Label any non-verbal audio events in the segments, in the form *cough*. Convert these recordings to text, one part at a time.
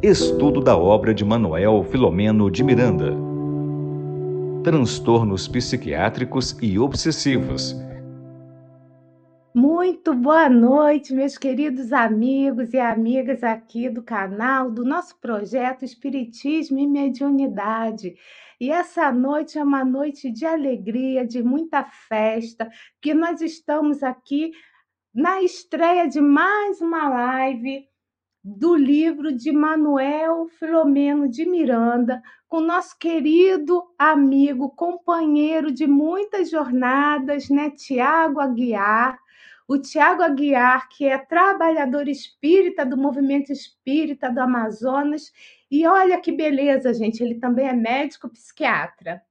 Estudo da obra de Manuel Filomeno de Miranda. Transtornos psiquiátricos e obsessivos. Muito boa noite, meus queridos amigos e amigas aqui do canal, do nosso projeto Espiritismo e Mediunidade. E essa noite é uma noite de alegria, de muita festa, que nós estamos aqui na estreia de mais uma live do livro de Manuel Filomeno de Miranda, com nosso querido amigo, companheiro de muitas jornadas, né, Tiago Aguiar. O Tiago Aguiar, que é trabalhador espírita do movimento espírita do Amazonas, e olha que beleza, gente, ele também é médico psiquiatra.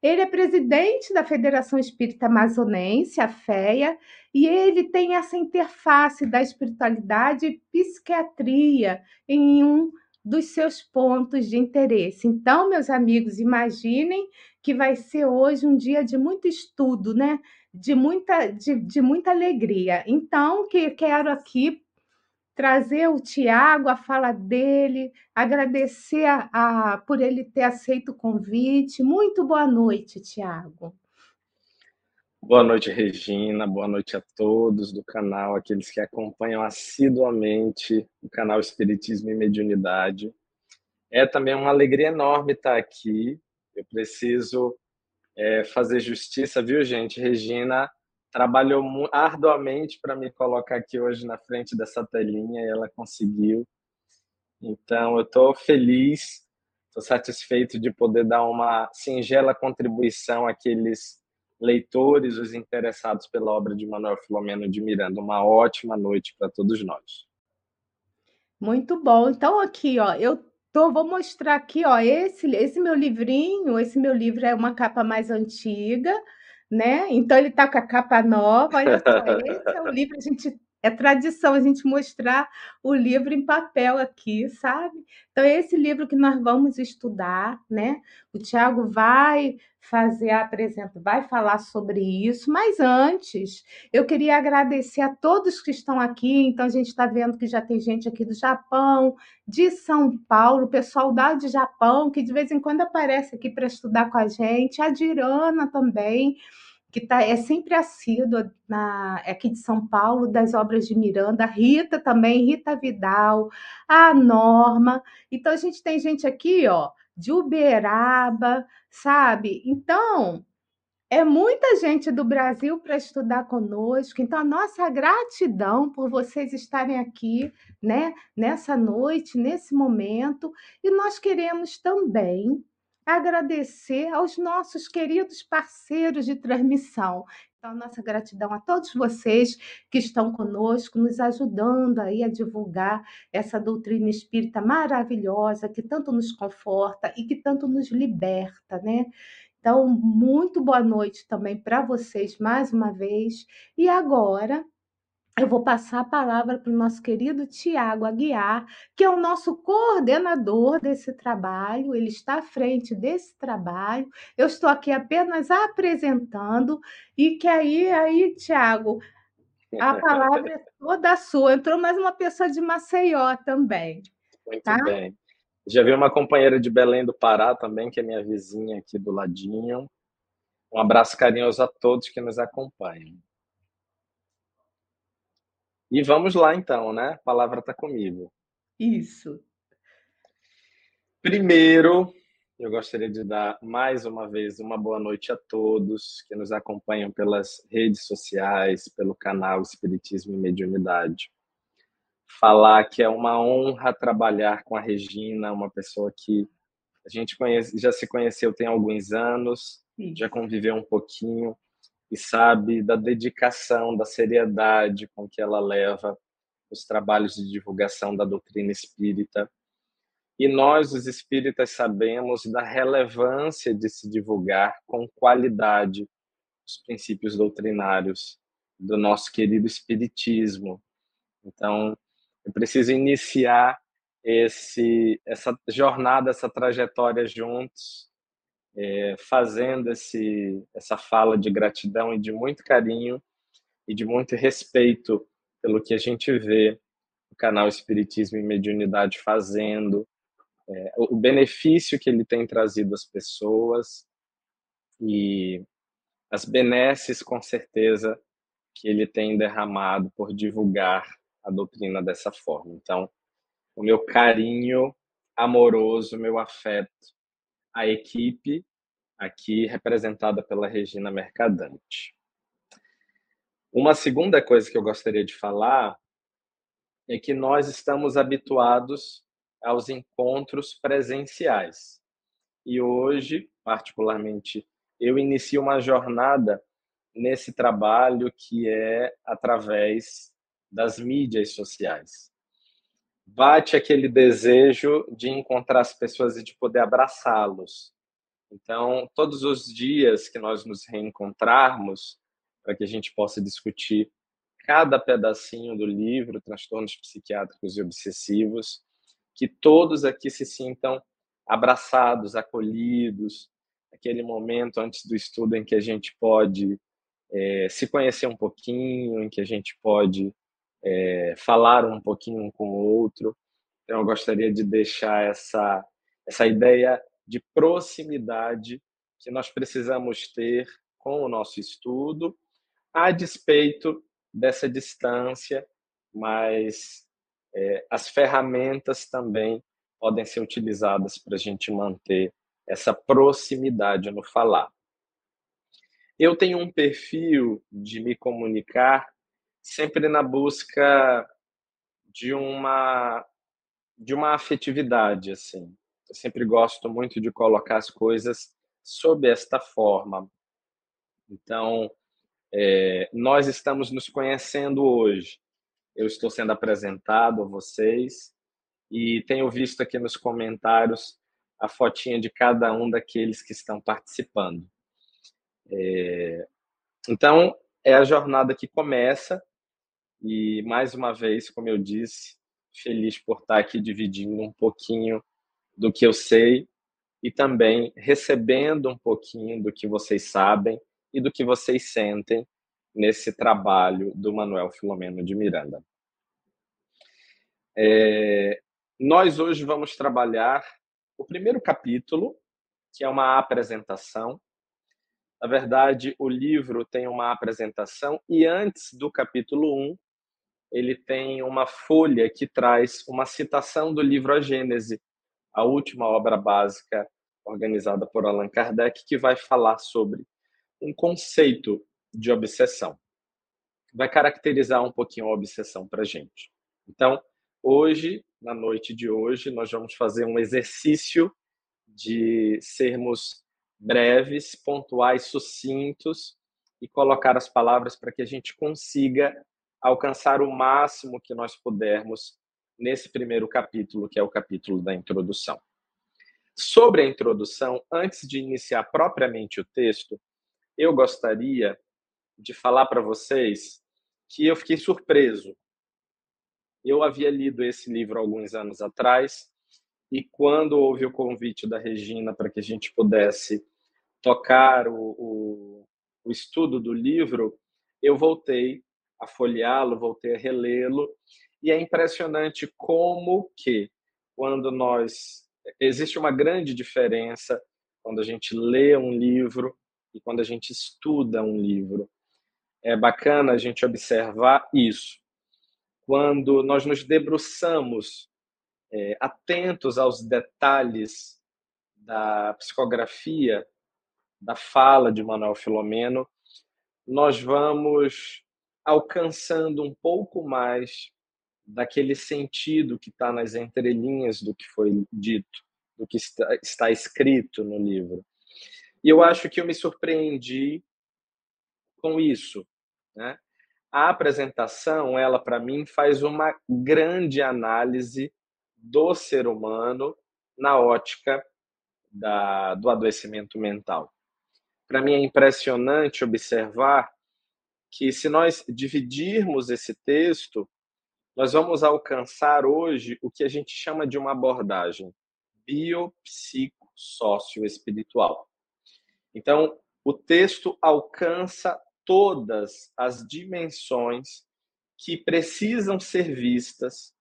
Ele é presidente da Federação Espírita Amazonense, a FEA, e ele tem essa interface da espiritualidade e psiquiatria em um dos seus pontos de interesse. Então, meus amigos, imaginem que vai ser hoje um dia de muito estudo, né? De muita, de, de muita alegria. Então, que quero aqui trazer o Tiago, a fala dele, agradecer a, a, por ele ter aceito o convite. Muito boa noite, Tiago. Boa noite, Regina. Boa noite a todos do canal, aqueles que acompanham assiduamente o canal Espiritismo e Mediunidade. É também uma alegria enorme estar aqui. Eu preciso é, fazer justiça, viu, gente? Regina trabalhou arduamente para me colocar aqui hoje na frente dessa telinha e ela conseguiu. Então, eu estou feliz, estou satisfeito de poder dar uma singela contribuição àqueles leitores, os interessados pela obra de Manuel Filomeno de Miranda. Uma ótima noite para todos nós. Muito bom. Então, aqui, ó, eu tô, vou mostrar aqui, ó, esse, esse meu livrinho, esse meu livro é uma capa mais antiga, né? Então ele está com a capa nova. Olha só, esse é o *laughs* livro, a gente é tradição a gente mostrar o livro em papel aqui, sabe? Então, é esse livro que nós vamos estudar, né? O Tiago vai fazer a apresentação, vai falar sobre isso, mas antes, eu queria agradecer a todos que estão aqui. Então, a gente está vendo que já tem gente aqui do Japão, de São Paulo, pessoal da de Japão, que de vez em quando aparece aqui para estudar com a gente, a Dirana também que tá, é sempre assídua na, aqui de São Paulo, das obras de Miranda, Rita também, Rita Vidal, a Norma. Então, a gente tem gente aqui, ó, de Uberaba, sabe? Então, é muita gente do Brasil para estudar conosco. Então, a nossa gratidão por vocês estarem aqui, né, nessa noite, nesse momento. E nós queremos também agradecer aos nossos queridos parceiros de transmissão. Então, nossa gratidão a todos vocês que estão conosco, nos ajudando aí a divulgar essa doutrina espírita maravilhosa que tanto nos conforta e que tanto nos liberta, né? Então, muito boa noite também para vocês mais uma vez. E agora, eu vou passar a palavra para o nosso querido Tiago Aguiar, que é o nosso coordenador desse trabalho, ele está à frente desse trabalho. Eu estou aqui apenas apresentando, e que aí, aí, Tiago, a *laughs* palavra é toda sua. Entrou mais uma pessoa de Maceió também. Muito tá? bem. Já vi uma companheira de Belém do Pará também, que é minha vizinha aqui do ladinho. Um abraço carinhoso a todos que nos acompanham. E vamos lá então, né? A palavra está comigo. Isso. Primeiro, eu gostaria de dar mais uma vez uma boa noite a todos que nos acompanham pelas redes sociais, pelo canal Espiritismo e Mediunidade. Falar que é uma honra trabalhar com a Regina, uma pessoa que a gente conhece, já se conheceu tem alguns anos, Sim. já conviveu um pouquinho e sabe da dedicação, da seriedade com que ela leva os trabalhos de divulgação da doutrina espírita. E nós, os espíritas, sabemos da relevância de se divulgar com qualidade os princípios doutrinários do nosso querido espiritismo. Então, eu preciso iniciar esse essa jornada, essa trajetória juntos, é, fazendo esse, essa fala de gratidão e de muito carinho e de muito respeito pelo que a gente vê no canal Espiritismo e Mediunidade fazendo, é, o benefício que ele tem trazido às pessoas e as benesses, com certeza, que ele tem derramado por divulgar a doutrina dessa forma. Então, o meu carinho amoroso, meu afeto à equipe aqui representada pela Regina Mercadante. Uma segunda coisa que eu gostaria de falar é que nós estamos habituados aos encontros presenciais. E hoje, particularmente, eu inicio uma jornada nesse trabalho que é através das mídias sociais. Bate aquele desejo de encontrar as pessoas e de poder abraçá-los. Então, todos os dias que nós nos reencontrarmos, para que a gente possa discutir cada pedacinho do livro, Transtornos Psiquiátricos e Obsessivos, que todos aqui se sintam abraçados, acolhidos, aquele momento antes do estudo em que a gente pode é, se conhecer um pouquinho, em que a gente pode é, falar um pouquinho um com o outro. Então, eu gostaria de deixar essa, essa ideia de proximidade que nós precisamos ter com o nosso estudo, a despeito dessa distância, mas é, as ferramentas também podem ser utilizadas para a gente manter essa proximidade no falar. Eu tenho um perfil de me comunicar sempre na busca de uma de uma afetividade assim. Eu sempre gosto muito de colocar as coisas sob esta forma. Então, é, nós estamos nos conhecendo hoje. Eu estou sendo apresentado a vocês e tenho visto aqui nos comentários a fotinha de cada um daqueles que estão participando. É, então, é a jornada que começa e, mais uma vez, como eu disse, feliz por estar aqui dividindo um pouquinho do que eu sei e também recebendo um pouquinho do que vocês sabem e do que vocês sentem nesse trabalho do Manuel Filomeno de Miranda. É, nós hoje vamos trabalhar o primeiro capítulo, que é uma apresentação. Na verdade, o livro tem uma apresentação e antes do capítulo 1, ele tem uma folha que traz uma citação do livro A Gênese, a última obra básica organizada por Allan Kardec, que vai falar sobre um conceito de obsessão. Vai caracterizar um pouquinho a obsessão para gente. Então, hoje, na noite de hoje, nós vamos fazer um exercício de sermos breves, pontuais, sucintos e colocar as palavras para que a gente consiga alcançar o máximo que nós pudermos nesse primeiro capítulo, que é o capítulo da introdução. Sobre a introdução, antes de iniciar propriamente o texto, eu gostaria de falar para vocês que eu fiquei surpreso. Eu havia lido esse livro alguns anos atrás e quando houve o convite da Regina para que a gente pudesse tocar o, o, o estudo do livro, eu voltei a folheá-lo, voltei a relê-lo, e é impressionante como que, quando nós. Existe uma grande diferença quando a gente lê um livro e quando a gente estuda um livro. É bacana a gente observar isso. Quando nós nos debruçamos é, atentos aos detalhes da psicografia, da fala de Manuel Filomeno, nós vamos alcançando um pouco mais daquele sentido que está nas entrelinhas do que foi dito, do que está, está escrito no livro. E eu acho que eu me surpreendi com isso. Né? A apresentação, ela para mim faz uma grande análise do ser humano na ótica da, do adoecimento mental. Para mim é impressionante observar que se nós dividirmos esse texto, nós vamos alcançar hoje o que a gente chama de uma abordagem biopsico-socioespiritual. Então, o texto alcança todas as dimensões que precisam ser vistas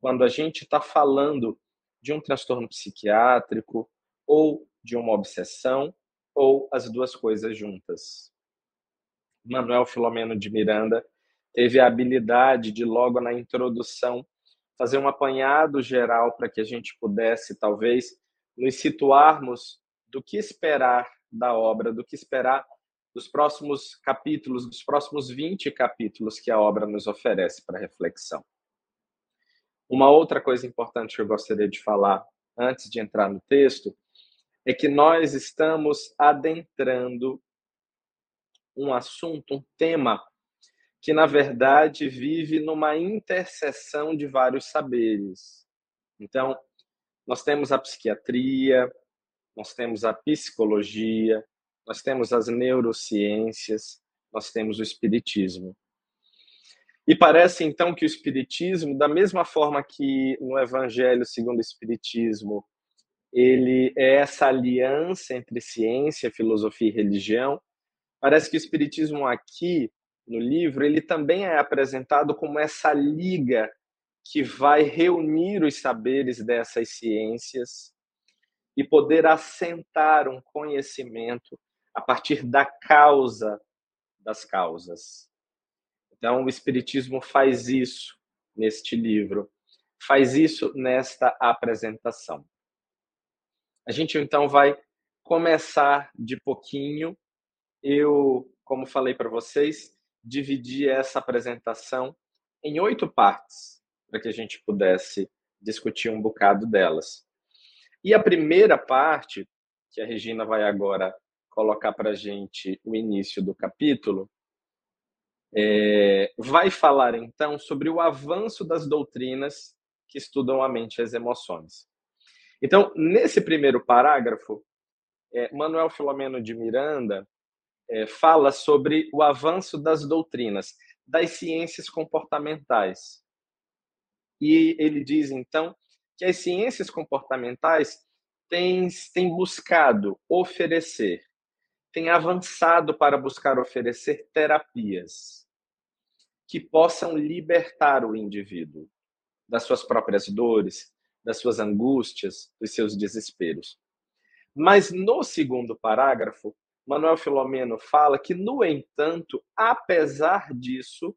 quando a gente está falando de um transtorno psiquiátrico ou de uma obsessão ou as duas coisas juntas. Manuel Filomeno de Miranda teve a habilidade de, logo na introdução, fazer um apanhado geral para que a gente pudesse, talvez, nos situarmos do que esperar da obra, do que esperar dos próximos capítulos, dos próximos 20 capítulos que a obra nos oferece para reflexão. Uma outra coisa importante que eu gostaria de falar antes de entrar no texto é que nós estamos adentrando um assunto, um tema que na verdade vive numa interseção de vários saberes. Então, nós temos a psiquiatria, nós temos a psicologia, nós temos as neurociências, nós temos o espiritismo. E parece então que o espiritismo, da mesma forma que no Evangelho segundo o espiritismo, ele é essa aliança entre ciência, filosofia e religião, parece que o espiritismo aqui no livro, ele também é apresentado como essa liga que vai reunir os saberes dessas ciências e poder assentar um conhecimento a partir da causa das causas. Então, o Espiritismo faz isso neste livro, faz isso nesta apresentação. A gente então vai começar de pouquinho. Eu, como falei para vocês, dividi essa apresentação em oito partes, para que a gente pudesse discutir um bocado delas. E a primeira parte, que a Regina vai agora colocar para a gente o início do capítulo, é, vai falar então sobre o avanço das doutrinas que estudam a mente e as emoções. Então, nesse primeiro parágrafo, é, Manuel Filomeno de Miranda é, fala sobre o avanço das doutrinas, das ciências comportamentais. E ele diz, então, que as ciências comportamentais têm, têm buscado oferecer, têm avançado para buscar oferecer terapias que possam libertar o indivíduo das suas próprias dores, das suas angústias, dos seus desesperos. Mas no segundo parágrafo, Manuel Filomeno fala que, no entanto, apesar disso,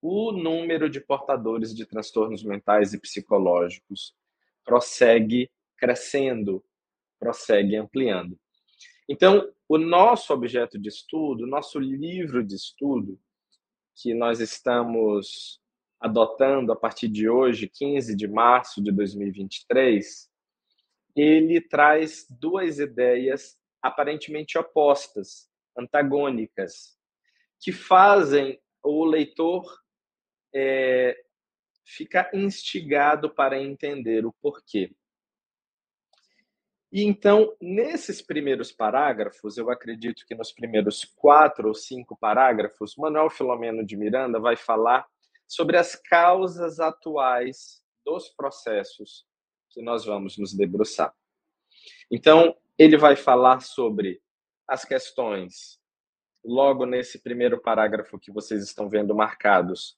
o número de portadores de transtornos mentais e psicológicos prossegue crescendo, prossegue ampliando. Então, o nosso objeto de estudo, nosso livro de estudo, que nós estamos adotando a partir de hoje, 15 de março de 2023, ele traz duas ideias aparentemente opostas, antagônicas, que fazem o leitor é, ficar instigado para entender o porquê. E então, nesses primeiros parágrafos, eu acredito que nos primeiros quatro ou cinco parágrafos, Manuel Filomeno de Miranda vai falar sobre as causas atuais dos processos que nós vamos nos debruçar. Então, ele vai falar sobre as questões, logo nesse primeiro parágrafo que vocês estão vendo marcados,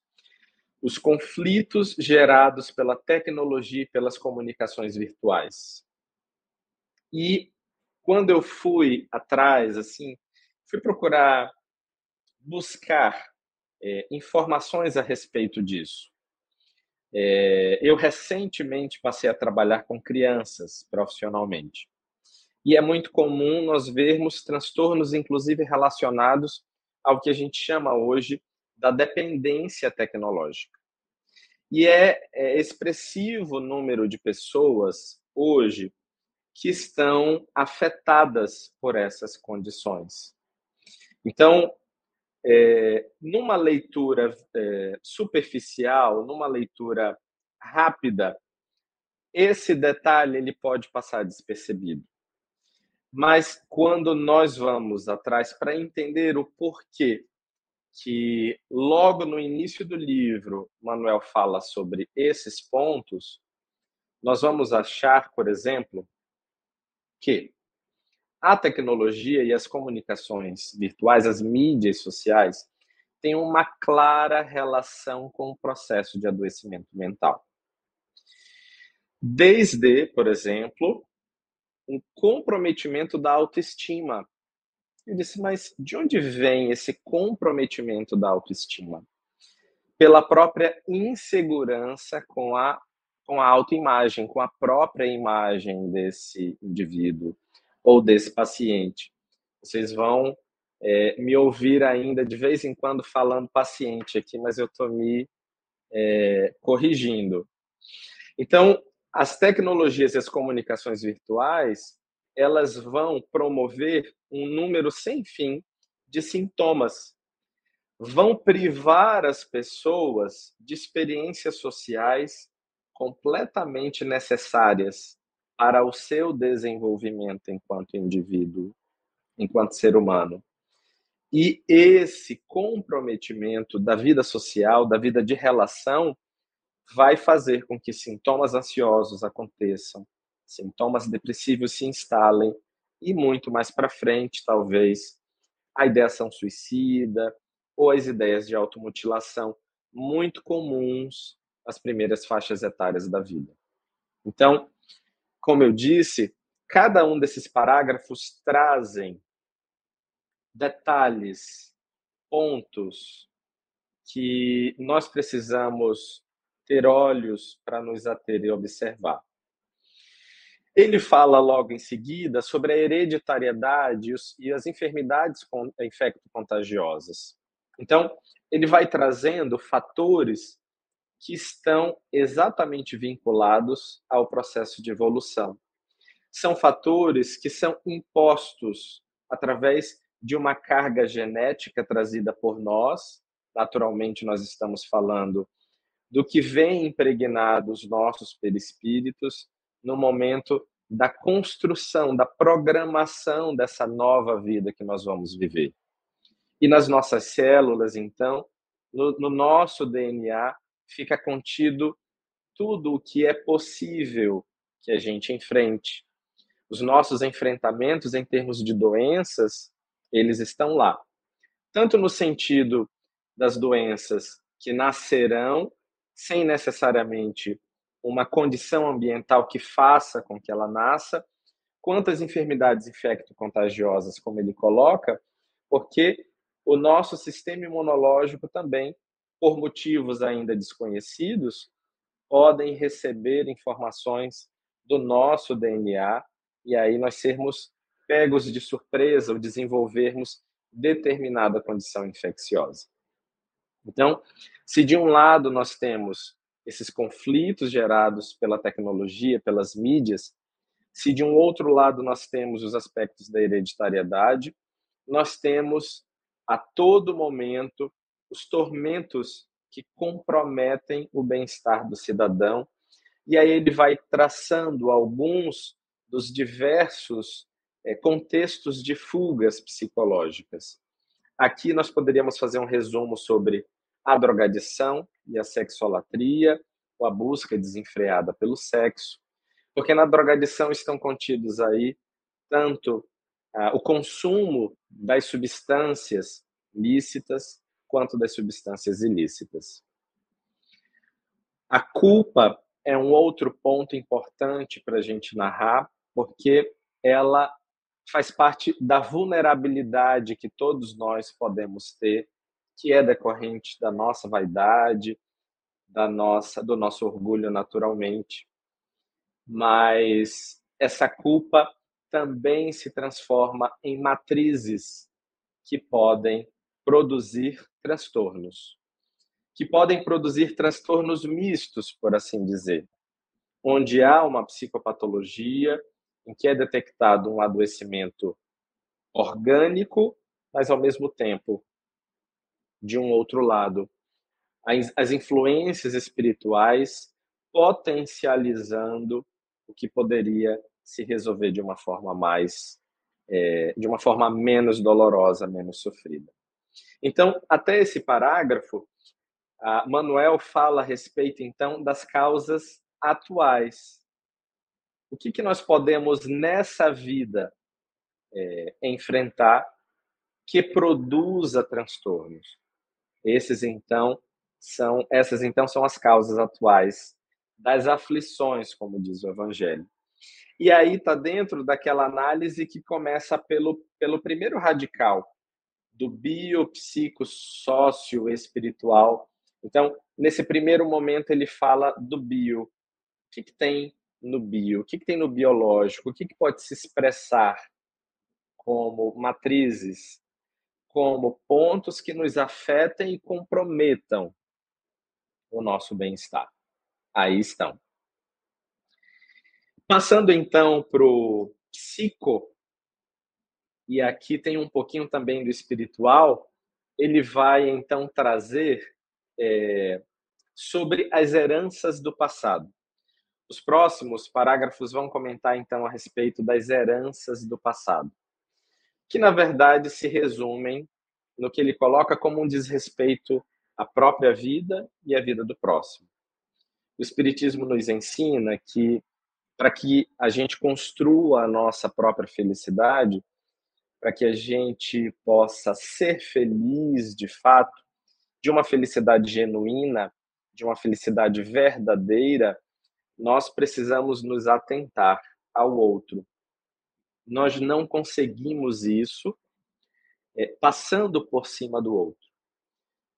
os conflitos gerados pela tecnologia e pelas comunicações virtuais. E quando eu fui atrás, assim, fui procurar buscar é, informações a respeito disso. É, eu recentemente passei a trabalhar com crianças profissionalmente. E é muito comum nós vermos transtornos, inclusive relacionados ao que a gente chama hoje da dependência tecnológica. E é, é expressivo o número de pessoas hoje que estão afetadas por essas condições. Então, é, numa leitura é, superficial, numa leitura rápida, esse detalhe ele pode passar despercebido. Mas quando nós vamos atrás para entender o porquê que logo no início do livro Manuel fala sobre esses pontos, nós vamos achar, por exemplo, que a tecnologia e as comunicações virtuais, as mídias sociais, tem uma clara relação com o processo de adoecimento mental. Desde, por exemplo, um comprometimento da autoestima. Eu disse, mas de onde vem esse comprometimento da autoestima? Pela própria insegurança com a, com a autoimagem, com a própria imagem desse indivíduo ou desse paciente. Vocês vão é, me ouvir ainda de vez em quando falando paciente aqui, mas eu estou me é, corrigindo. Então, as tecnologias e as comunicações virtuais, elas vão promover um número sem fim de sintomas. Vão privar as pessoas de experiências sociais completamente necessárias para o seu desenvolvimento enquanto indivíduo, enquanto ser humano. E esse comprometimento da vida social, da vida de relação, vai fazer com que sintomas ansiosos aconteçam, sintomas depressivos se instalem e muito mais para frente, talvez, a ideação suicida ou as ideias de automutilação muito comuns nas primeiras faixas etárias da vida. Então, como eu disse, cada um desses parágrafos trazem detalhes, pontos que nós precisamos ter olhos para nos ater e observar. Ele fala logo em seguida sobre a hereditariedade e as enfermidades infecto-contagiosas. Então, ele vai trazendo fatores que estão exatamente vinculados ao processo de evolução. São fatores que são impostos através de uma carga genética trazida por nós. Naturalmente, nós estamos falando do que vem impregnado os nossos perispíritos no momento da construção, da programação dessa nova vida que nós vamos viver. E nas nossas células, então, no, no nosso DNA, fica contido tudo o que é possível que a gente enfrente. Os nossos enfrentamentos em termos de doenças, eles estão lá. Tanto no sentido das doenças que nascerão sem necessariamente uma condição ambiental que faça com que ela nasça, quantas enfermidades infecto-contagiosas, como ele coloca, porque o nosso sistema imunológico também, por motivos ainda desconhecidos, podem receber informações do nosso DNA e aí nós sermos pegos de surpresa ou desenvolvermos determinada condição infecciosa. Então, se de um lado nós temos esses conflitos gerados pela tecnologia, pelas mídias, se de um outro lado nós temos os aspectos da hereditariedade, nós temos a todo momento os tormentos que comprometem o bem-estar do cidadão. E aí ele vai traçando alguns dos diversos é, contextos de fugas psicológicas. Aqui nós poderíamos fazer um resumo sobre a drogadição e a sexolatria, ou a busca desenfreada pelo sexo, porque na drogadição estão contidos aí tanto ah, o consumo das substâncias lícitas quanto das substâncias ilícitas. A culpa é um outro ponto importante para a gente narrar, porque ela faz parte da vulnerabilidade que todos nós podemos ter que é decorrente da nossa vaidade, da nossa, do nosso orgulho naturalmente. Mas essa culpa também se transforma em matrizes que podem produzir transtornos, que podem produzir transtornos mistos, por assim dizer, onde há uma psicopatologia em que é detectado um adoecimento orgânico, mas ao mesmo tempo de um outro lado, as influências espirituais potencializando o que poderia se resolver de uma forma mais, é, de uma forma menos dolorosa, menos sofrida. Então, até esse parágrafo, Manuel fala a respeito, então, das causas atuais. O que, que nós podemos, nessa vida, é, enfrentar que produza transtornos? Esses então são essas então são as causas atuais das aflições, como diz o evangelho. E aí está dentro daquela análise que começa pelo, pelo primeiro radical, do biopsico sócio espiritual. Então, nesse primeiro momento, ele fala do bio. O que, que tem no bio? O que, que tem no biológico? O que, que pode se expressar como matrizes, como pontos que nos afetem e comprometam o nosso bem-estar? Aí estão. Passando então para o psico, e aqui tem um pouquinho também do espiritual, ele vai então trazer é, sobre as heranças do passado. Os próximos parágrafos vão comentar então a respeito das heranças do passado, que na verdade se resumem no que ele coloca como um desrespeito à própria vida e à vida do próximo. O Espiritismo nos ensina que para que a gente construa a nossa própria felicidade, para que a gente possa ser feliz de fato, de uma felicidade genuína, de uma felicidade verdadeira, nós precisamos nos atentar ao outro. Nós não conseguimos isso é, passando por cima do outro.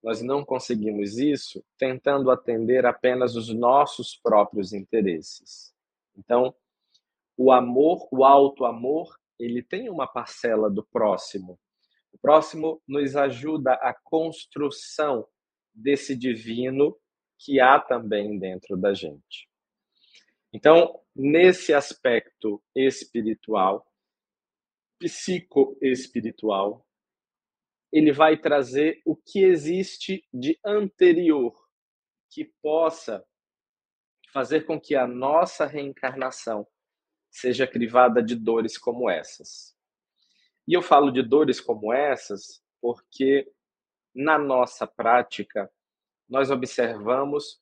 Nós não conseguimos isso tentando atender apenas os nossos próprios interesses. Então, o amor, o alto amor, ele tem uma parcela do próximo. O próximo nos ajuda a construção desse divino que há também dentro da gente. Então, nesse aspecto espiritual, psicoespiritual, ele vai trazer o que existe de anterior que possa fazer com que a nossa reencarnação seja crivada de dores como essas. E eu falo de dores como essas porque na nossa prática nós observamos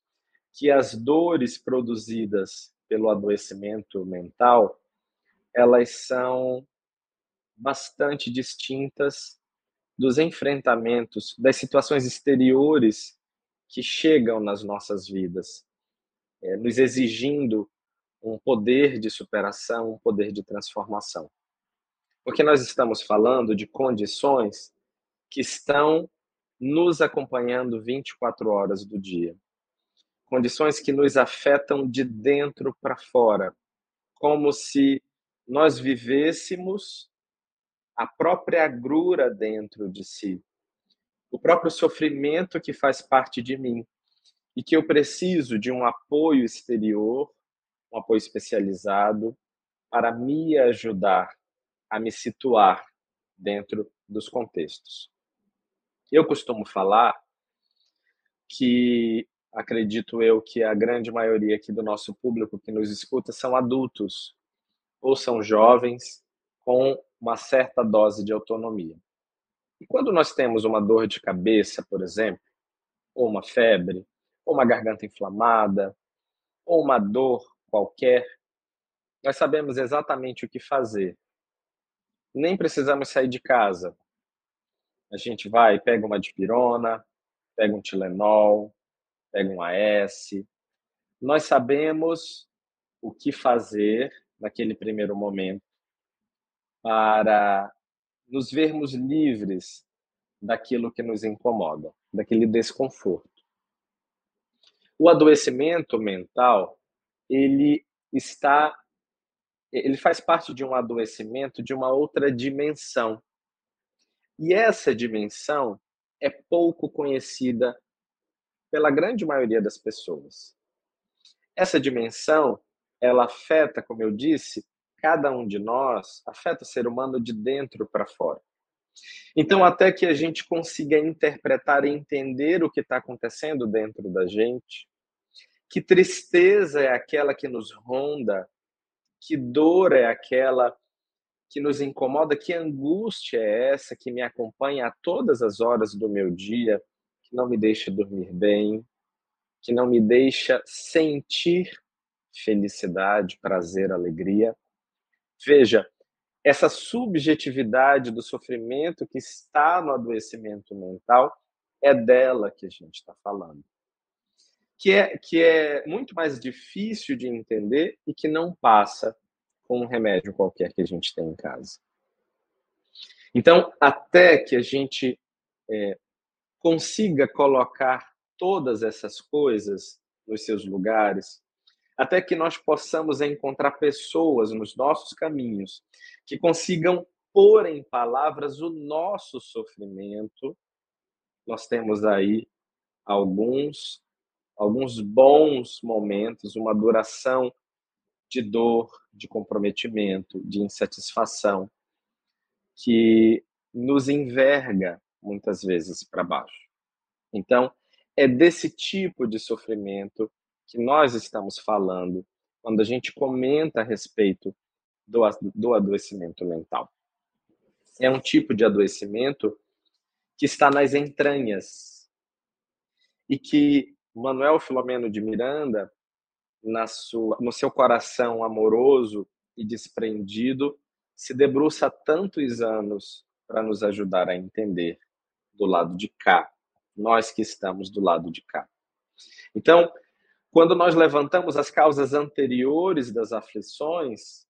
que as dores produzidas pelo adoecimento mental, elas são bastante distintas dos enfrentamentos, das situações exteriores que chegam nas nossas vidas é, nos exigindo um poder de superação, um poder de transformação. Porque nós estamos falando de condições que estão nos acompanhando 24 horas do dia. Condições que nos afetam de dentro para fora, como se nós vivêssemos a própria agrura dentro de si, o próprio sofrimento que faz parte de mim, e que eu preciso de um apoio exterior, um apoio especializado, para me ajudar a me situar dentro dos contextos. Eu costumo falar que acredito eu que a grande maioria aqui do nosso público que nos escuta são adultos ou são jovens com uma certa dose de autonomia. E quando nós temos uma dor de cabeça, por exemplo, ou uma febre, ou uma garganta inflamada, ou uma dor qualquer, nós sabemos exatamente o que fazer. Nem precisamos sair de casa. A gente vai, pega uma dipirona, pega um Tilenol, pega um AS. Nós sabemos o que fazer naquele primeiro momento para nos vermos livres daquilo que nos incomoda, daquele desconforto. O adoecimento mental, ele está ele faz parte de um adoecimento de uma outra dimensão. E essa dimensão é pouco conhecida pela grande maioria das pessoas. Essa dimensão, ela afeta, como eu disse, cada um de nós, afeta o ser humano de dentro para fora. Então, até que a gente consiga interpretar e entender o que está acontecendo dentro da gente, que tristeza é aquela que nos ronda, que dor é aquela que nos incomoda, que angústia é essa que me acompanha a todas as horas do meu dia, que não me deixa dormir bem, que não me deixa sentir felicidade, prazer, alegria. Veja, essa subjetividade do sofrimento que está no adoecimento mental é dela que a gente está falando. Que é, que é muito mais difícil de entender e que não passa com um remédio qualquer que a gente tem em casa. Então, até que a gente é, consiga colocar todas essas coisas nos seus lugares, até que nós possamos encontrar pessoas nos nossos caminhos que consigam pôr em palavras o nosso sofrimento. Nós temos aí alguns alguns bons momentos, uma duração de dor, de comprometimento, de insatisfação que nos enverga muitas vezes para baixo. Então, é desse tipo de sofrimento que nós estamos falando quando a gente comenta a respeito do, do adoecimento mental. É um tipo de adoecimento que está nas entranhas e que Manuel Filomeno de Miranda, na sua, no seu coração amoroso e desprendido, se debruça há tantos anos para nos ajudar a entender do lado de cá, nós que estamos do lado de cá. Então, quando nós levantamos as causas anteriores das aflições,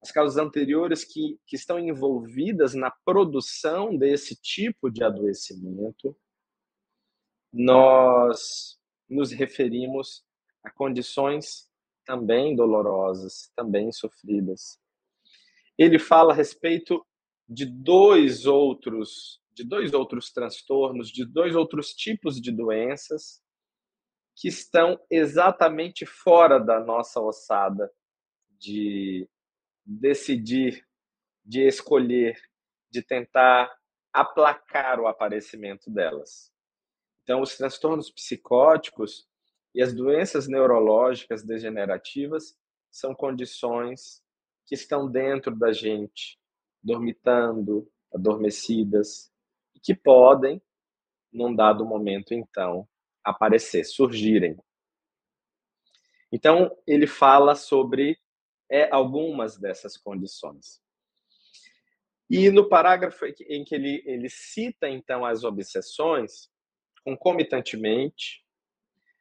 as causas anteriores que, que estão envolvidas na produção desse tipo de adoecimento, nós nos referimos a condições também dolorosas, também sofridas. Ele fala a respeito de dois outros, de dois outros transtornos, de dois outros tipos de doenças que estão exatamente fora da nossa ossada de decidir, de escolher, de tentar aplacar o aparecimento delas. Então, os transtornos psicóticos e as doenças neurológicas degenerativas são condições que estão dentro da gente, dormitando, adormecidas, e que podem, num dado momento, então, aparecer, surgirem. Então, ele fala sobre é, algumas dessas condições. E no parágrafo em que ele, ele cita, então, as obsessões, concomitantemente,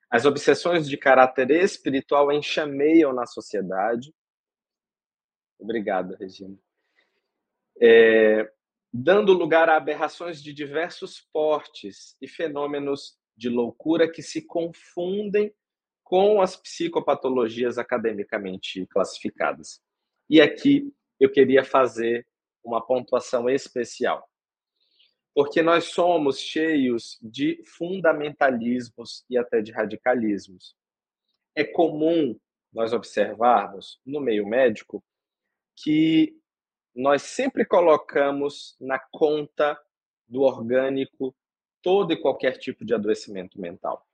as obsessões de caráter espiritual enxameiam na sociedade. Obrigado, Regina. É, dando lugar a aberrações de diversos portes e fenômenos de loucura que se confundem com as psicopatologias academicamente classificadas. E aqui eu queria fazer uma pontuação especial. Porque nós somos cheios de fundamentalismos e até de radicalismos. É comum nós observarmos no meio médico que nós sempre colocamos na conta do orgânico todo e qualquer tipo de adoecimento mental.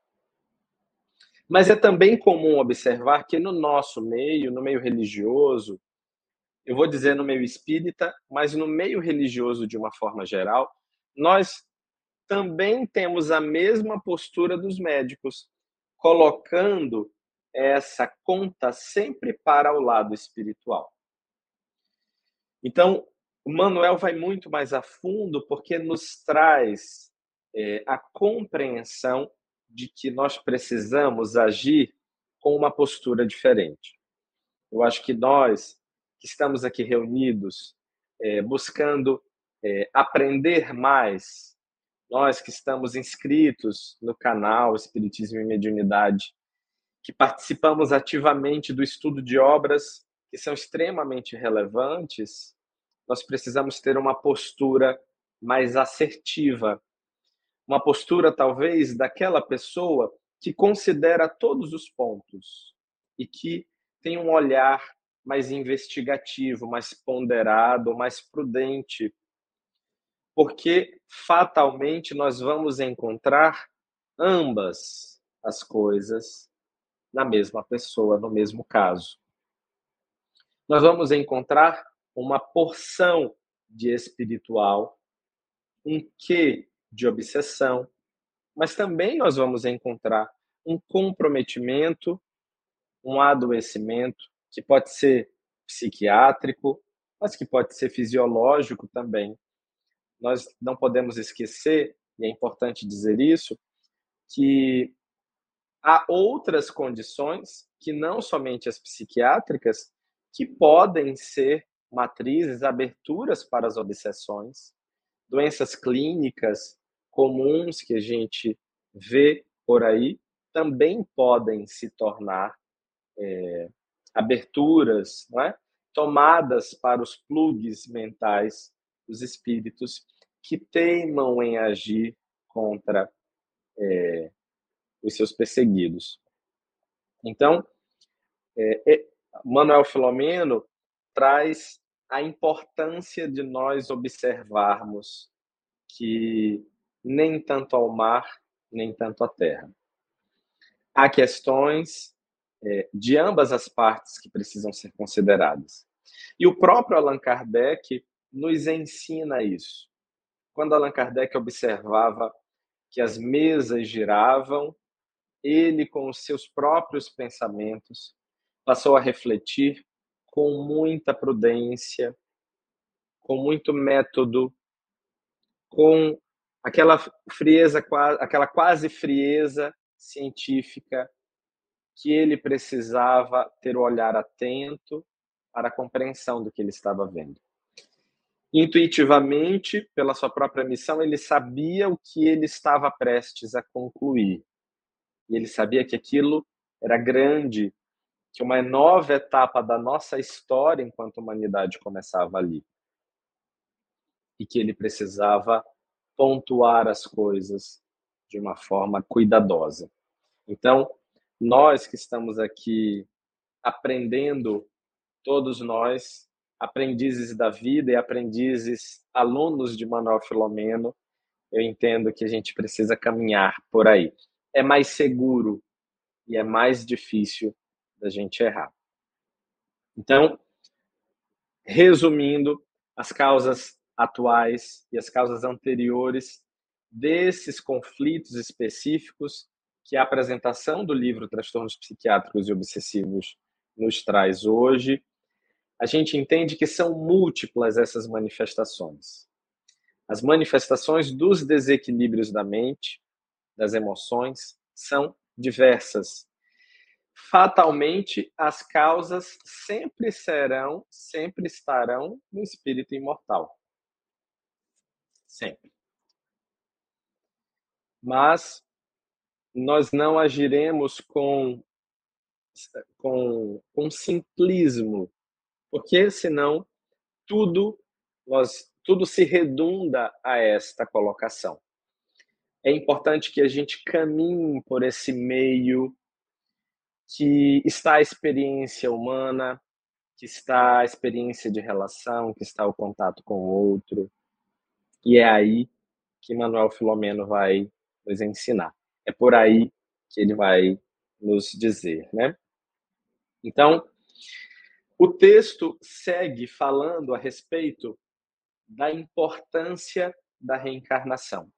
Mas é também comum observar que no nosso meio, no meio religioso, eu vou dizer no meio espírita, mas no meio religioso de uma forma geral, nós também temos a mesma postura dos médicos, colocando essa conta sempre para o lado espiritual. Então, o Manuel vai muito mais a fundo porque nos traz é, a compreensão de que nós precisamos agir com uma postura diferente. Eu acho que nós que estamos aqui reunidos é, buscando é, aprender mais, nós que estamos inscritos no canal Espiritismo e Mediunidade, que participamos ativamente do estudo de obras que são extremamente relevantes, nós precisamos ter uma postura mais assertiva uma postura talvez daquela pessoa que considera todos os pontos e que tem um olhar mais investigativo, mais ponderado, mais prudente, porque fatalmente nós vamos encontrar ambas as coisas na mesma pessoa, no mesmo caso. Nós vamos encontrar uma porção de espiritual, um que de obsessão, mas também nós vamos encontrar um comprometimento, um adoecimento, que pode ser psiquiátrico, mas que pode ser fisiológico também. Nós não podemos esquecer e é importante dizer isso, que há outras condições, que não somente as psiquiátricas, que podem ser matrizes, aberturas para as obsessões, doenças clínicas comuns que a gente vê por aí também podem se tornar é, aberturas, é? tomadas para os plugs mentais dos espíritos que teimam em agir contra é, os seus perseguidos. Então, é, Manuel Filomeno traz a importância de nós observarmos que nem tanto ao mar, nem tanto à terra. Há questões é, de ambas as partes que precisam ser consideradas. E o próprio Allan Kardec nos ensina isso. Quando Allan Kardec observava que as mesas giravam, ele, com os seus próprios pensamentos, passou a refletir com muita prudência, com muito método, com aquela frieza, aquela quase frieza científica que ele precisava ter o olhar atento para a compreensão do que ele estava vendo. Intuitivamente, pela sua própria missão, ele sabia o que ele estava prestes a concluir. E ele sabia que aquilo era grande, que uma nova etapa da nossa história enquanto humanidade começava ali. E que ele precisava pontuar as coisas de uma forma cuidadosa. Então, nós que estamos aqui aprendendo, todos nós, aprendizes da vida e aprendizes, alunos de Manuel Filomeno, eu entendo que a gente precisa caminhar por aí. É mais seguro e é mais difícil da gente errar. Então, resumindo, as causas atuais e as causas anteriores desses conflitos específicos que a apresentação do livro Transtornos Psiquiátricos e Obsessivos nos traz hoje, a gente entende que são múltiplas essas manifestações. As manifestações dos desequilíbrios da mente, das emoções, são diversas. Fatalmente, as causas sempre serão, sempre estarão no espírito imortal. Sempre. Mas nós não agiremos com, com, com simplismo, porque senão tudo, nós, tudo se redunda a esta colocação. É importante que a gente caminhe por esse meio que está a experiência humana, que está a experiência de relação, que está o contato com o outro. E é aí que Manuel Filomeno vai nos ensinar. É por aí que ele vai nos dizer, né? Então, o texto segue falando a respeito da importância da reencarnação.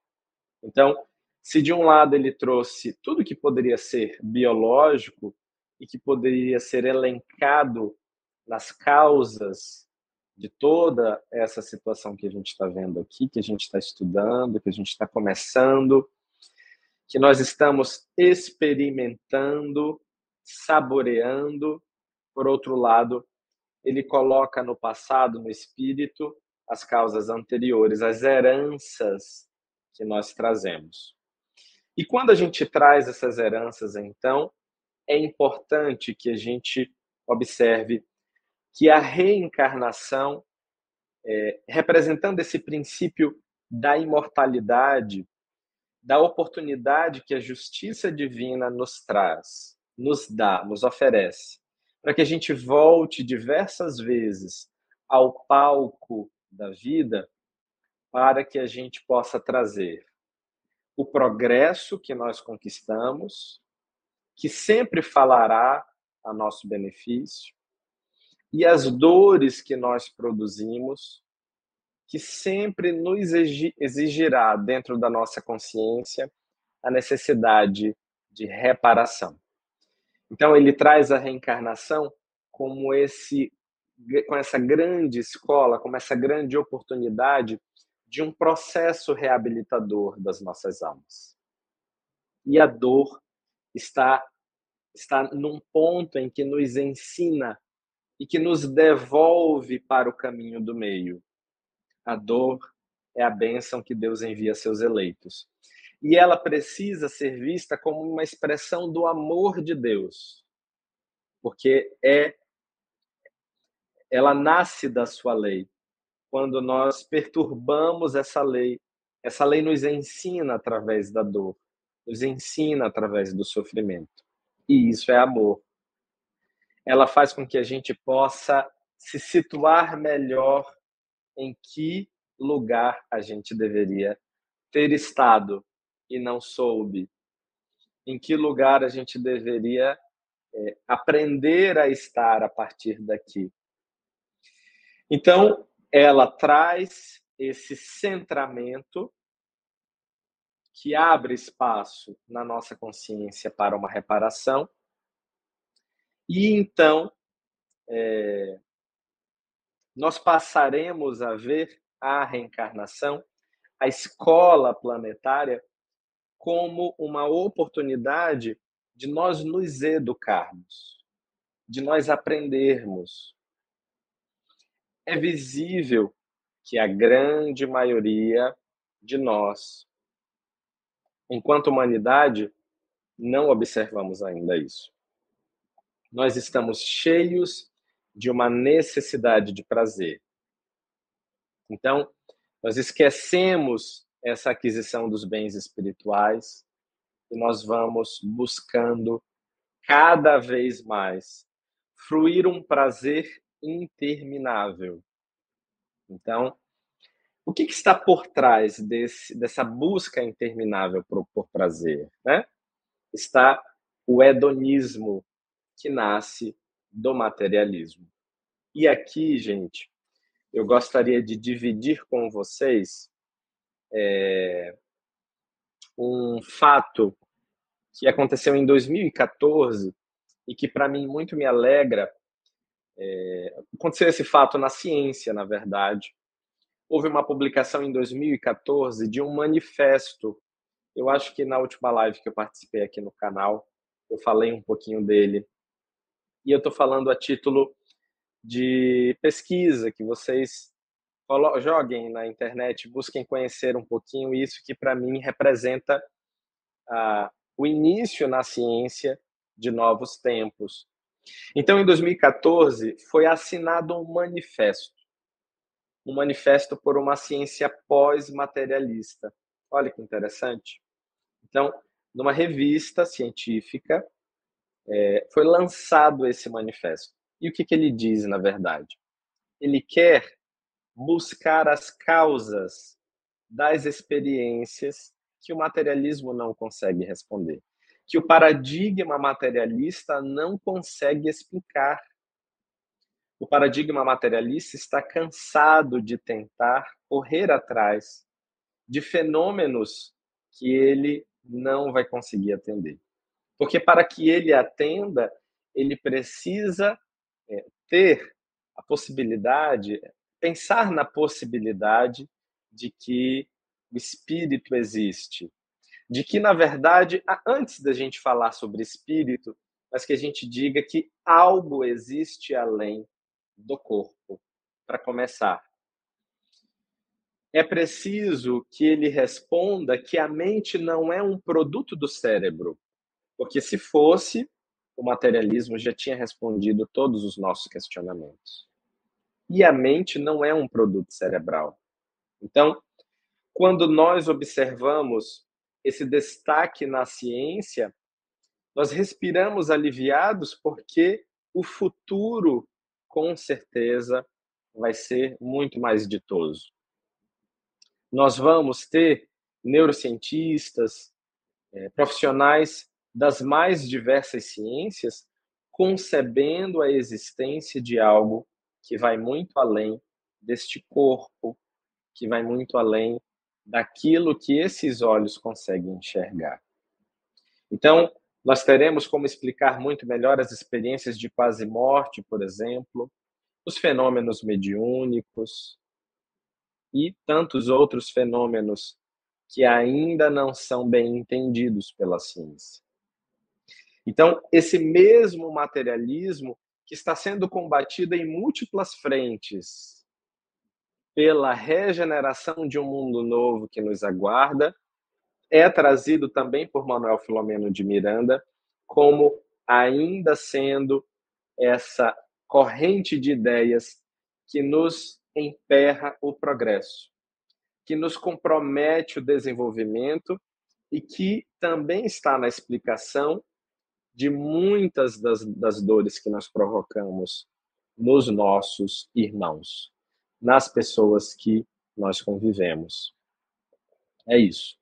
Então, se de um lado ele trouxe tudo que poderia ser biológico e que poderia ser elencado nas causas de toda essa situação que a gente está vendo aqui, que a gente está estudando, que a gente está começando, que nós estamos experimentando, saboreando. Por outro lado, ele coloca no passado, no espírito, as causas anteriores, as heranças que nós trazemos. E quando a gente traz essas heranças, então, é importante que a gente observe que a reencarnação, é, representando esse princípio da imortalidade, da oportunidade que a justiça divina nos traz, nos dá, nos oferece, para que a gente volte diversas vezes ao palco da vida, para que a gente possa trazer o progresso que nós conquistamos, que sempre falará a nosso benefício, e as dores que nós produzimos, que sempre nos exigirá, dentro da nossa consciência, a necessidade de reparação. Então, ele traz a reencarnação como esse com essa grande escola, como essa grande oportunidade de um processo reabilitador das nossas almas. E a dor está está num ponto em que nos ensina e que nos devolve para o caminho do meio. A dor é a bênção que Deus envia a seus eleitos. E ela precisa ser vista como uma expressão do amor de Deus, porque é ela nasce da sua lei. Quando nós perturbamos essa lei, essa lei nos ensina através da dor, nos ensina através do sofrimento. E isso é amor. Ela faz com que a gente possa se situar melhor em que lugar a gente deveria ter estado e não soube. Em que lugar a gente deveria é, aprender a estar a partir daqui. Então, ela traz esse centramento que abre espaço na nossa consciência para uma reparação. E então, é, nós passaremos a ver a reencarnação, a escola planetária, como uma oportunidade de nós nos educarmos, de nós aprendermos. É visível que a grande maioria de nós enquanto humanidade, não observamos ainda isso. Nós estamos cheios de uma necessidade de prazer. Então, nós esquecemos essa aquisição dos bens espirituais e nós vamos buscando cada vez mais fruir um prazer interminável. Então, o que, que está por trás desse, dessa busca interminável por, por prazer? Né? Está o hedonismo que nasce do materialismo. E aqui, gente, eu gostaria de dividir com vocês é, um fato que aconteceu em 2014 e que para mim muito me alegra. É, aconteceu esse fato na ciência, na verdade, houve uma publicação em 2014 de um manifesto. Eu acho que na última live que eu participei aqui no canal, eu falei um pouquinho dele. E eu estou falando a título de pesquisa, que vocês joguem na internet, busquem conhecer um pouquinho isso, que para mim representa ah, o início na ciência de novos tempos. Então, em 2014, foi assinado um manifesto um manifesto por uma ciência pós-materialista. Olha que interessante. Então, numa revista científica, é, foi lançado esse manifesto. E o que, que ele diz, na verdade? Ele quer buscar as causas das experiências que o materialismo não consegue responder, que o paradigma materialista não consegue explicar. O paradigma materialista está cansado de tentar correr atrás de fenômenos que ele não vai conseguir atender. Porque para que ele atenda, ele precisa é, ter a possibilidade, pensar na possibilidade de que o espírito existe. De que, na verdade, antes da gente falar sobre espírito, mas que a gente diga que algo existe além do corpo, para começar. É preciso que ele responda que a mente não é um produto do cérebro, porque se fosse, o materialismo já tinha respondido todos os nossos questionamentos. E a mente não é um produto cerebral. Então, quando nós observamos esse destaque na ciência, nós respiramos aliviados porque o futuro com certeza vai ser muito mais ditoso. Nós vamos ter neurocientistas, é, profissionais das mais diversas ciências concebendo a existência de algo que vai muito além deste corpo, que vai muito além daquilo que esses olhos conseguem enxergar. Então, nós teremos como explicar muito melhor as experiências de quase morte, por exemplo, os fenômenos mediúnicos. e tantos outros fenômenos que ainda não são bem entendidos pela ciência. Então, esse mesmo materialismo que está sendo combatido em múltiplas frentes pela regeneração de um mundo novo que nos aguarda, é trazido também por Manuel Filomeno de Miranda como ainda sendo essa corrente de ideias que nos emperra o progresso, que nos compromete o desenvolvimento e que também está na explicação de muitas das, das dores que nós provocamos nos nossos irmãos, nas pessoas que nós convivemos. É isso.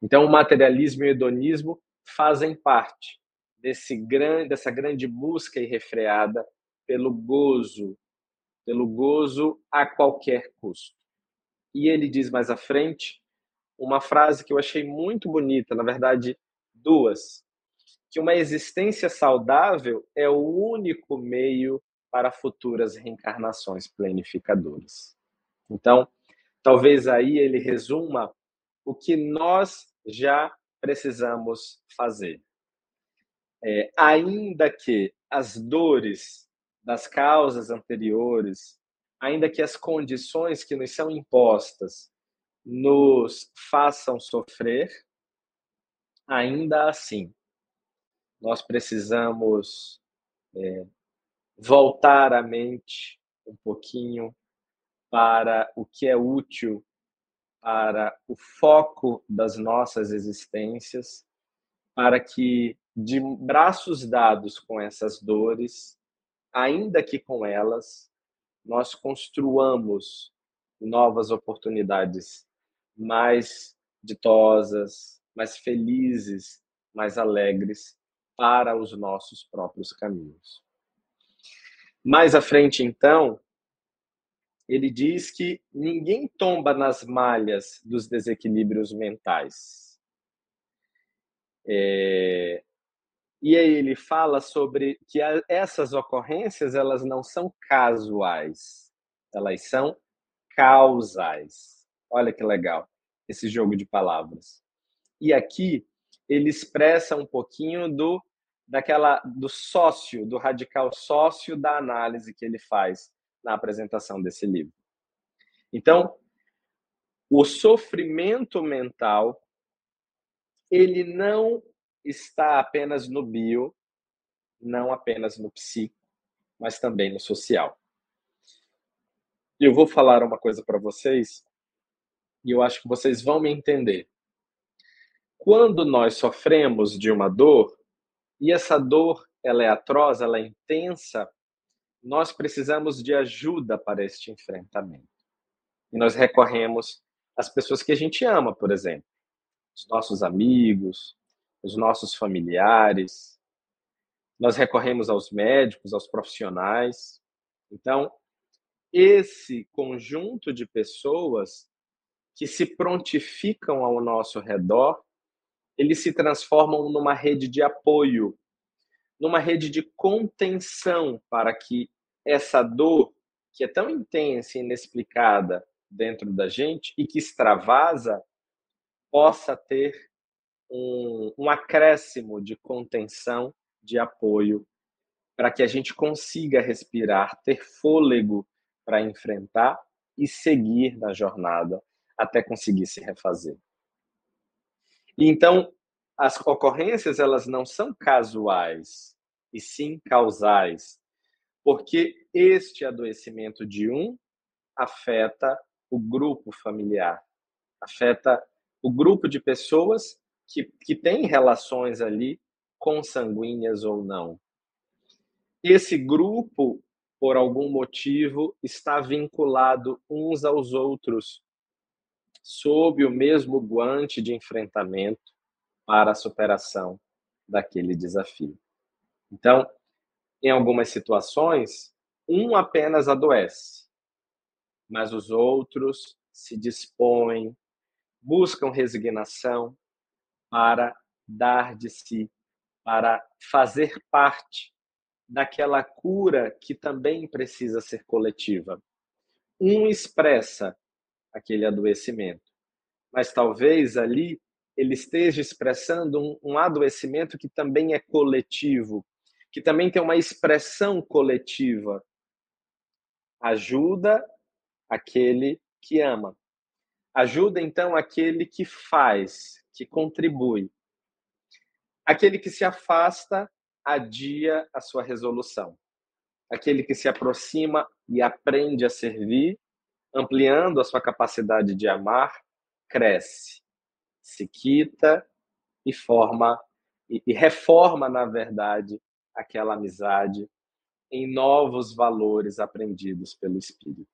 Então, o materialismo e o hedonismo fazem parte desse grande, dessa grande busca irrefreada pelo gozo, pelo gozo a qualquer custo. E ele diz mais à frente uma frase que eu achei muito bonita, na verdade, duas, que uma existência saudável é o único meio para futuras reencarnações planificadoras. Então, talvez aí ele resuma o que nós já precisamos fazer. É, ainda que as dores das causas anteriores, ainda que as condições que nos são impostas nos façam sofrer, ainda assim, nós precisamos é, voltar a mente um pouquinho para o que é útil para o foco das nossas existências, para que de braços dados com essas dores, ainda que com elas, nós construamos novas oportunidades mais ditosas, mais felizes, mais alegres para os nossos próprios caminhos. Mais à frente, então, ele diz que ninguém tomba nas malhas dos desequilíbrios mentais. É... E aí ele fala sobre que essas ocorrências elas não são casuais, elas são causais. Olha que legal esse jogo de palavras. E aqui ele expressa um pouquinho do daquela do sócio, do radical sócio da análise que ele faz na apresentação desse livro. Então, o sofrimento mental ele não está apenas no bio, não apenas no psíquico, mas também no social. Eu vou falar uma coisa para vocês e eu acho que vocês vão me entender. Quando nós sofremos de uma dor, e essa dor ela é atroz, ela é intensa, nós precisamos de ajuda para este enfrentamento. E nós recorremos às pessoas que a gente ama, por exemplo, os nossos amigos, os nossos familiares. Nós recorremos aos médicos, aos profissionais. Então, esse conjunto de pessoas que se prontificam ao nosso redor, eles se transformam numa rede de apoio numa rede de contenção para que essa dor, que é tão intensa e inexplicada dentro da gente e que extravasa, possa ter um, um acréscimo de contenção, de apoio, para que a gente consiga respirar, ter fôlego para enfrentar e seguir na jornada até conseguir se refazer. Então, as ocorrências elas não são casuais, e sim causais, porque este adoecimento de um afeta o grupo familiar, afeta o grupo de pessoas que, que têm relações ali consanguíneas ou não. Esse grupo, por algum motivo, está vinculado uns aos outros, sob o mesmo guante de enfrentamento, para a superação daquele desafio. Então, em algumas situações, um apenas adoece, mas os outros se dispõem, buscam resignação para dar de si, para fazer parte daquela cura que também precisa ser coletiva. Um expressa aquele adoecimento. Mas talvez ali ele esteja expressando um, um adoecimento que também é coletivo, que também tem uma expressão coletiva. Ajuda aquele que ama. Ajuda então aquele que faz, que contribui. Aquele que se afasta adia a sua resolução. Aquele que se aproxima e aprende a servir, ampliando a sua capacidade de amar, cresce, se quita e forma e, e reforma, na verdade, aquela amizade em novos valores aprendidos pelo Espírito.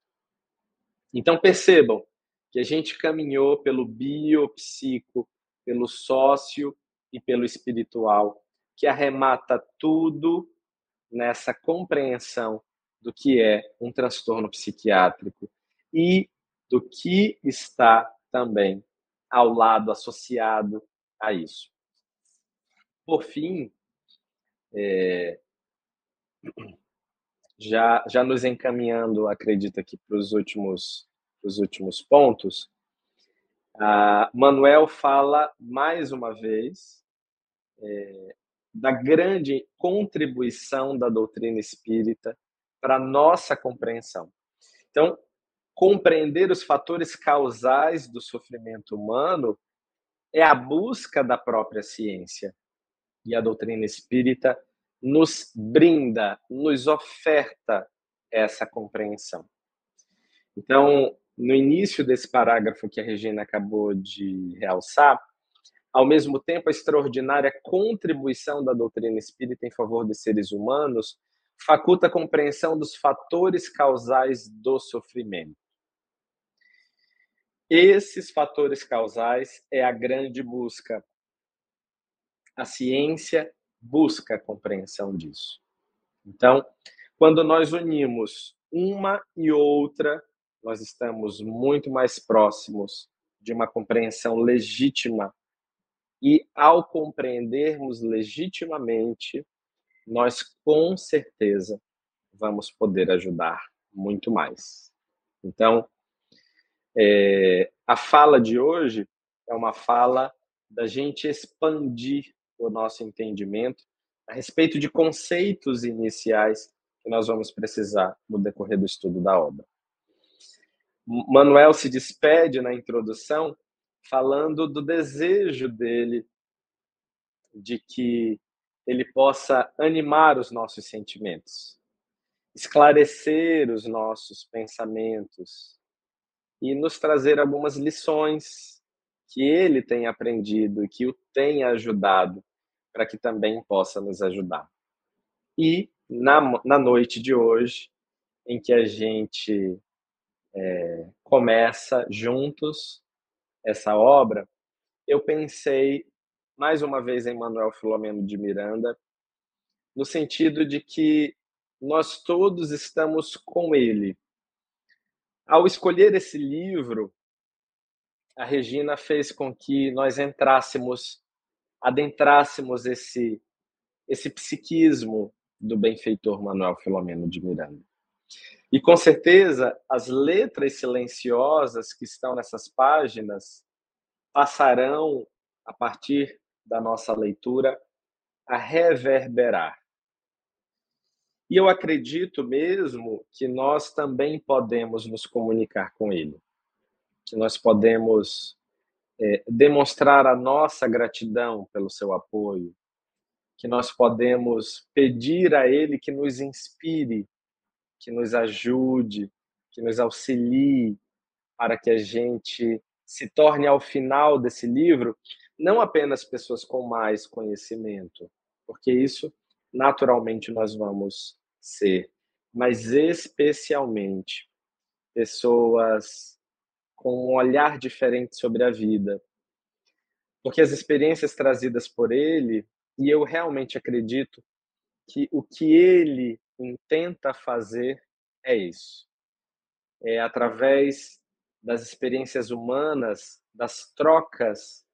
Então percebam que a gente caminhou pelo biopsico, pelo sócio e pelo espiritual, que arremata tudo nessa compreensão do que é um transtorno psiquiátrico e do que está também ao lado associado a isso. Por fim, é, já, já nos encaminhando, acredito aqui para os últimos, os últimos pontos, a Manuel fala mais uma vez é, da grande contribuição da doutrina espírita para nossa compreensão. Então, compreender os fatores causais do sofrimento humano é a busca da própria ciência. E a doutrina espírita nos brinda, nos oferta essa compreensão. Então, no início desse parágrafo que a Regina acabou de realçar, ao mesmo tempo, a extraordinária contribuição da doutrina espírita em favor dos seres humanos faculta a compreensão dos fatores causais do sofrimento. Esses fatores causais é a grande busca. A ciência busca a compreensão disso. Então, quando nós unimos uma e outra, nós estamos muito mais próximos de uma compreensão legítima e ao compreendermos legitimamente, nós com certeza vamos poder ajudar muito mais. Então, é, a fala de hoje é uma fala da gente expandir o nosso entendimento a respeito de conceitos iniciais que nós vamos precisar no decorrer do estudo da obra. Manuel se despede na introdução falando do desejo dele de que ele possa animar os nossos sentimentos, esclarecer os nossos pensamentos e nos trazer algumas lições que ele tem aprendido que o tem ajudado para que também possa nos ajudar. E na, na noite de hoje, em que a gente é, começa juntos essa obra, eu pensei mais uma vez em Manuel Filomeno de Miranda, no sentido de que nós todos estamos com ele. Ao escolher esse livro, a Regina fez com que nós entrássemos, adentrássemos esse esse psiquismo do benfeitor Manuel Filomeno de Miranda. E com certeza, as letras silenciosas que estão nessas páginas passarão, a partir da nossa leitura, a reverberar. E eu acredito mesmo que nós também podemos nos comunicar com ele, que nós podemos é, demonstrar a nossa gratidão pelo seu apoio, que nós podemos pedir a ele que nos inspire que nos ajude, que nos auxilie para que a gente se torne ao final desse livro não apenas pessoas com mais conhecimento, porque isso naturalmente nós vamos ser, mas especialmente pessoas com um olhar diferente sobre a vida. Porque as experiências trazidas por ele, e eu realmente acredito que o que ele intenta fazer é isso. É através das experiências humanas, das trocas,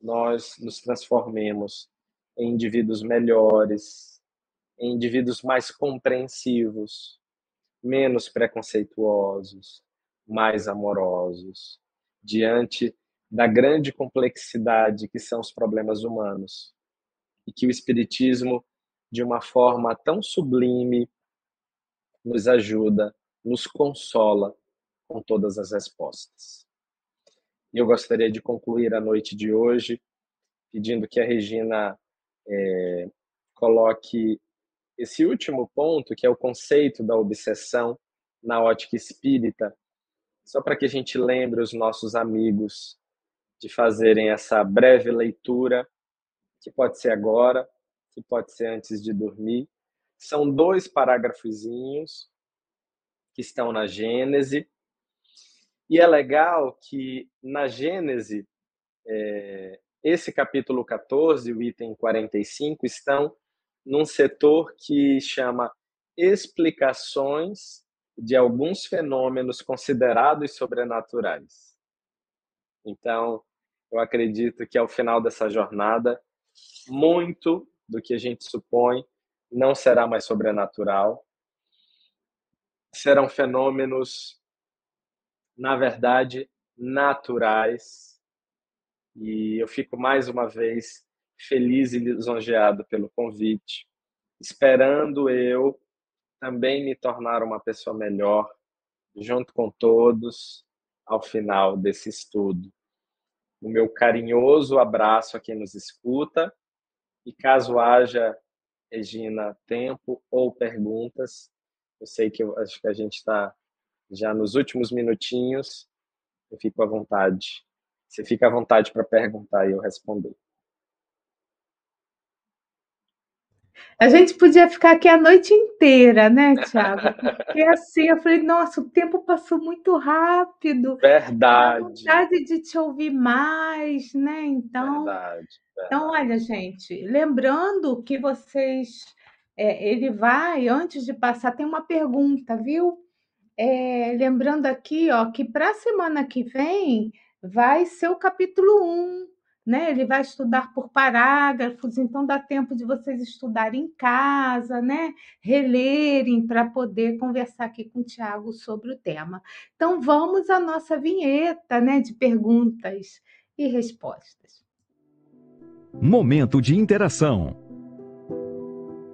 nós nos transformemos em indivíduos melhores, em indivíduos mais compreensivos, menos preconceituosos, mais amorosos diante da grande complexidade que são os problemas humanos e que o Espiritismo, de uma forma tão sublime, nos ajuda, nos consola com todas as respostas. Eu gostaria de concluir a noite de hoje pedindo que a Regina é, coloque esse último ponto, que é o conceito da obsessão na ótica espírita, só para que a gente lembre os nossos amigos de fazerem essa breve leitura, que pode ser agora, que pode ser antes de dormir. São dois parágrafozinhos que estão na Gênese. E é legal que na Gênese, é, esse capítulo 14, o item 45, estão num setor que chama explicações de alguns fenômenos considerados sobrenaturais. Então, eu acredito que ao final dessa jornada, muito do que a gente supõe não será mais sobrenatural. Serão fenômenos, na verdade, naturais. E eu fico mais uma vez feliz e lisonjeado pelo convite, esperando eu também me tornar uma pessoa melhor, junto com todos, ao final desse estudo. O meu carinhoso abraço a quem nos escuta e caso haja, Regina, tempo ou perguntas, eu sei que acho que a gente está já nos últimos minutinhos, eu fico à vontade. Você fica à vontade para perguntar e eu responder. A gente podia ficar aqui a noite inteira, né, Tiago? Porque *laughs* assim, eu falei, nossa, o tempo passou muito rápido. Verdade. vontade de te ouvir mais, né? Então, verdade, verdade. então olha, gente, lembrando que vocês, é, ele vai, antes de passar, tem uma pergunta, viu? É, lembrando aqui, ó, que para a semana que vem vai ser o capítulo 1 né? Ele vai estudar por parágrafos, então dá tempo de vocês estudarem em casa, né? Relerem para poder conversar aqui com o Tiago sobre o tema. Então vamos à nossa vinheta, né, de perguntas e respostas. Momento de interação.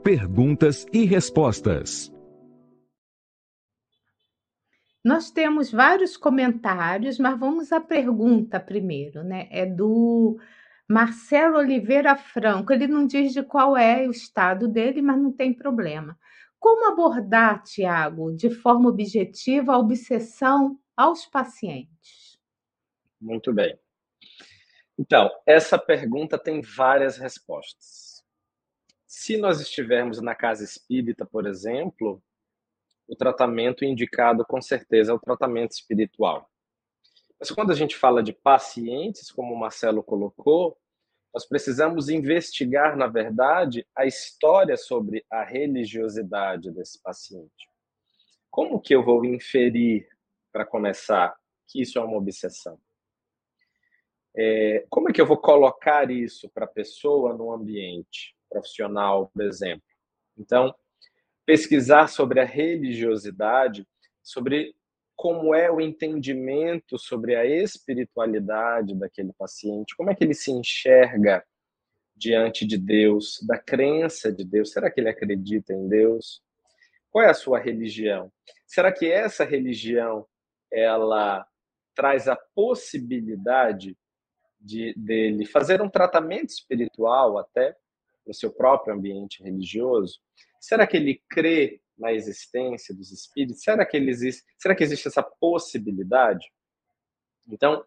Perguntas e respostas. Nós temos vários comentários, mas vamos à pergunta primeiro, né? É do Marcelo Oliveira Franco. Ele não diz de qual é o estado dele, mas não tem problema. Como abordar, Tiago, de forma objetiva, a obsessão aos pacientes? Muito bem. Então, essa pergunta tem várias respostas. Se nós estivermos na casa espírita, por exemplo, o tratamento indicado com certeza é o tratamento espiritual. Mas quando a gente fala de pacientes, como o Marcelo colocou, nós precisamos investigar, na verdade, a história sobre a religiosidade desse paciente. Como que eu vou inferir, para começar, que isso é uma obsessão? É, como é que eu vou colocar isso para a pessoa no ambiente profissional, por exemplo? Então, pesquisar sobre a religiosidade, sobre como é o entendimento sobre a espiritualidade daquele paciente, como é que ele se enxerga diante de Deus, da crença de Deus. Será que ele acredita em Deus? Qual é a sua religião? Será que essa religião ela traz a possibilidade de dele fazer um tratamento espiritual até no seu próprio ambiente religioso? Será que ele crê na existência dos espíritos? Será que ele existe? Será que existe essa possibilidade? Então,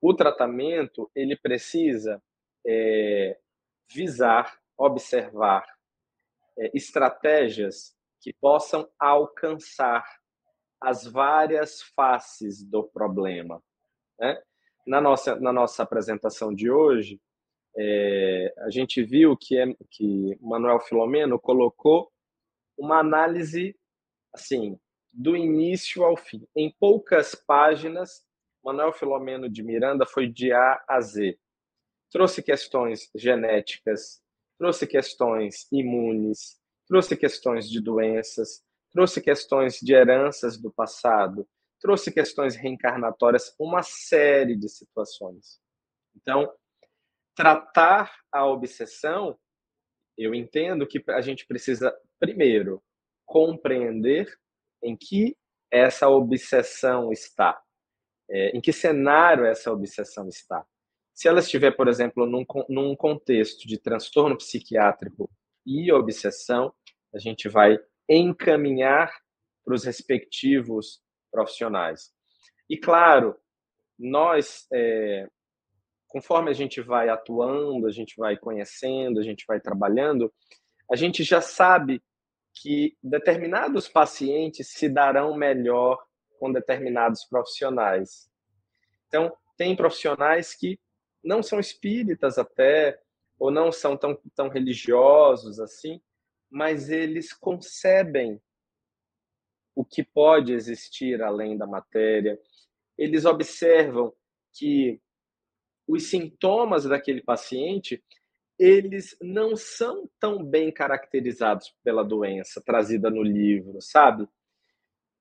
o tratamento ele precisa é, visar, observar é, estratégias que possam alcançar as várias faces do problema. Né? Na, nossa, na nossa apresentação de hoje, é, a gente viu que, é, que Manuel Filomeno colocou uma análise assim do início ao fim. Em poucas páginas, Manuel Filomeno de Miranda foi de A a Z. Trouxe questões genéticas, trouxe questões imunes, trouxe questões de doenças, trouxe questões de heranças do passado, trouxe questões reencarnatórias, uma série de situações. Então, tratar a obsessão, eu entendo que a gente precisa, primeiro, compreender em que essa obsessão está, é, em que cenário essa obsessão está. Se ela estiver, por exemplo, num, num contexto de transtorno psiquiátrico e obsessão, a gente vai encaminhar para os respectivos profissionais. E claro, nós, é, conforme a gente vai atuando, a gente vai conhecendo, a gente vai trabalhando, a gente já sabe que determinados pacientes se darão melhor com determinados profissionais. Então, tem profissionais que não são espíritas até, ou não são tão, tão religiosos assim, mas eles concebem o que pode existir além da matéria. Eles observam que os sintomas daquele paciente eles não são tão bem caracterizados pela doença trazida no livro, sabe?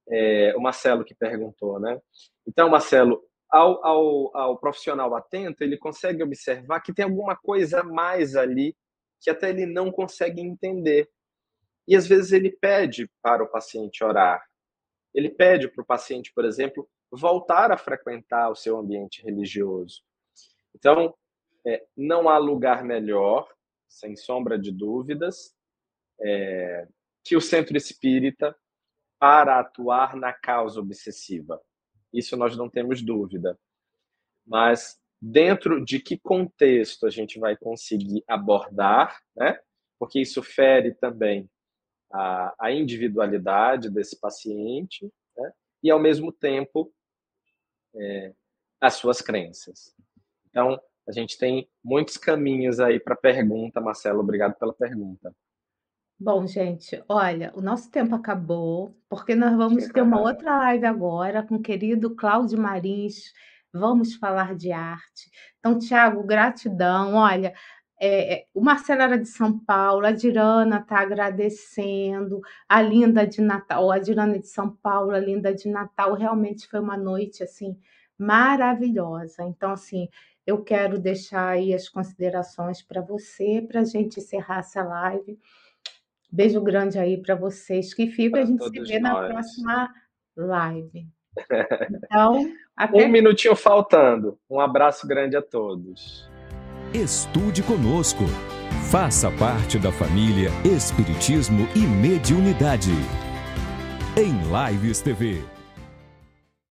É, o Marcelo que perguntou, né? Então, Marcelo, ao, ao, ao profissional atento, ele consegue observar que tem alguma coisa mais ali que até ele não consegue entender. E às vezes ele pede para o paciente orar. Ele pede para o paciente, por exemplo, voltar a frequentar o seu ambiente religioso. Então, é, não há lugar melhor, sem sombra de dúvidas, é, que o centro espírita para atuar na causa obsessiva. Isso nós não temos dúvida. Mas dentro de que contexto a gente vai conseguir abordar, né? Porque isso fere também a, a individualidade desse paciente, né? E ao mesmo tempo é, as suas crenças. Então, a gente tem muitos caminhos aí para pergunta, Marcelo. Obrigado pela pergunta. Bom, gente, olha, o nosso tempo acabou, porque nós vamos ter uma outra live agora com o querido Cláudio Marins. Vamos falar de arte. Então, Tiago, gratidão. Olha, é, é, o Marcelo era de São Paulo, a Dirana está agradecendo, a Linda de Natal, a Dirana de São Paulo, a Linda de Natal, realmente foi uma noite assim maravilhosa. Então, assim, eu quero deixar aí as considerações para você, para a gente encerrar essa live. Beijo grande aí para vocês que ficam. a gente se vê nós. na próxima live. *laughs* Então, até... Um minutinho faltando. Um abraço grande a todos. Estude conosco. Faça parte da família Espiritismo e Mediunidade. Em Lives TV.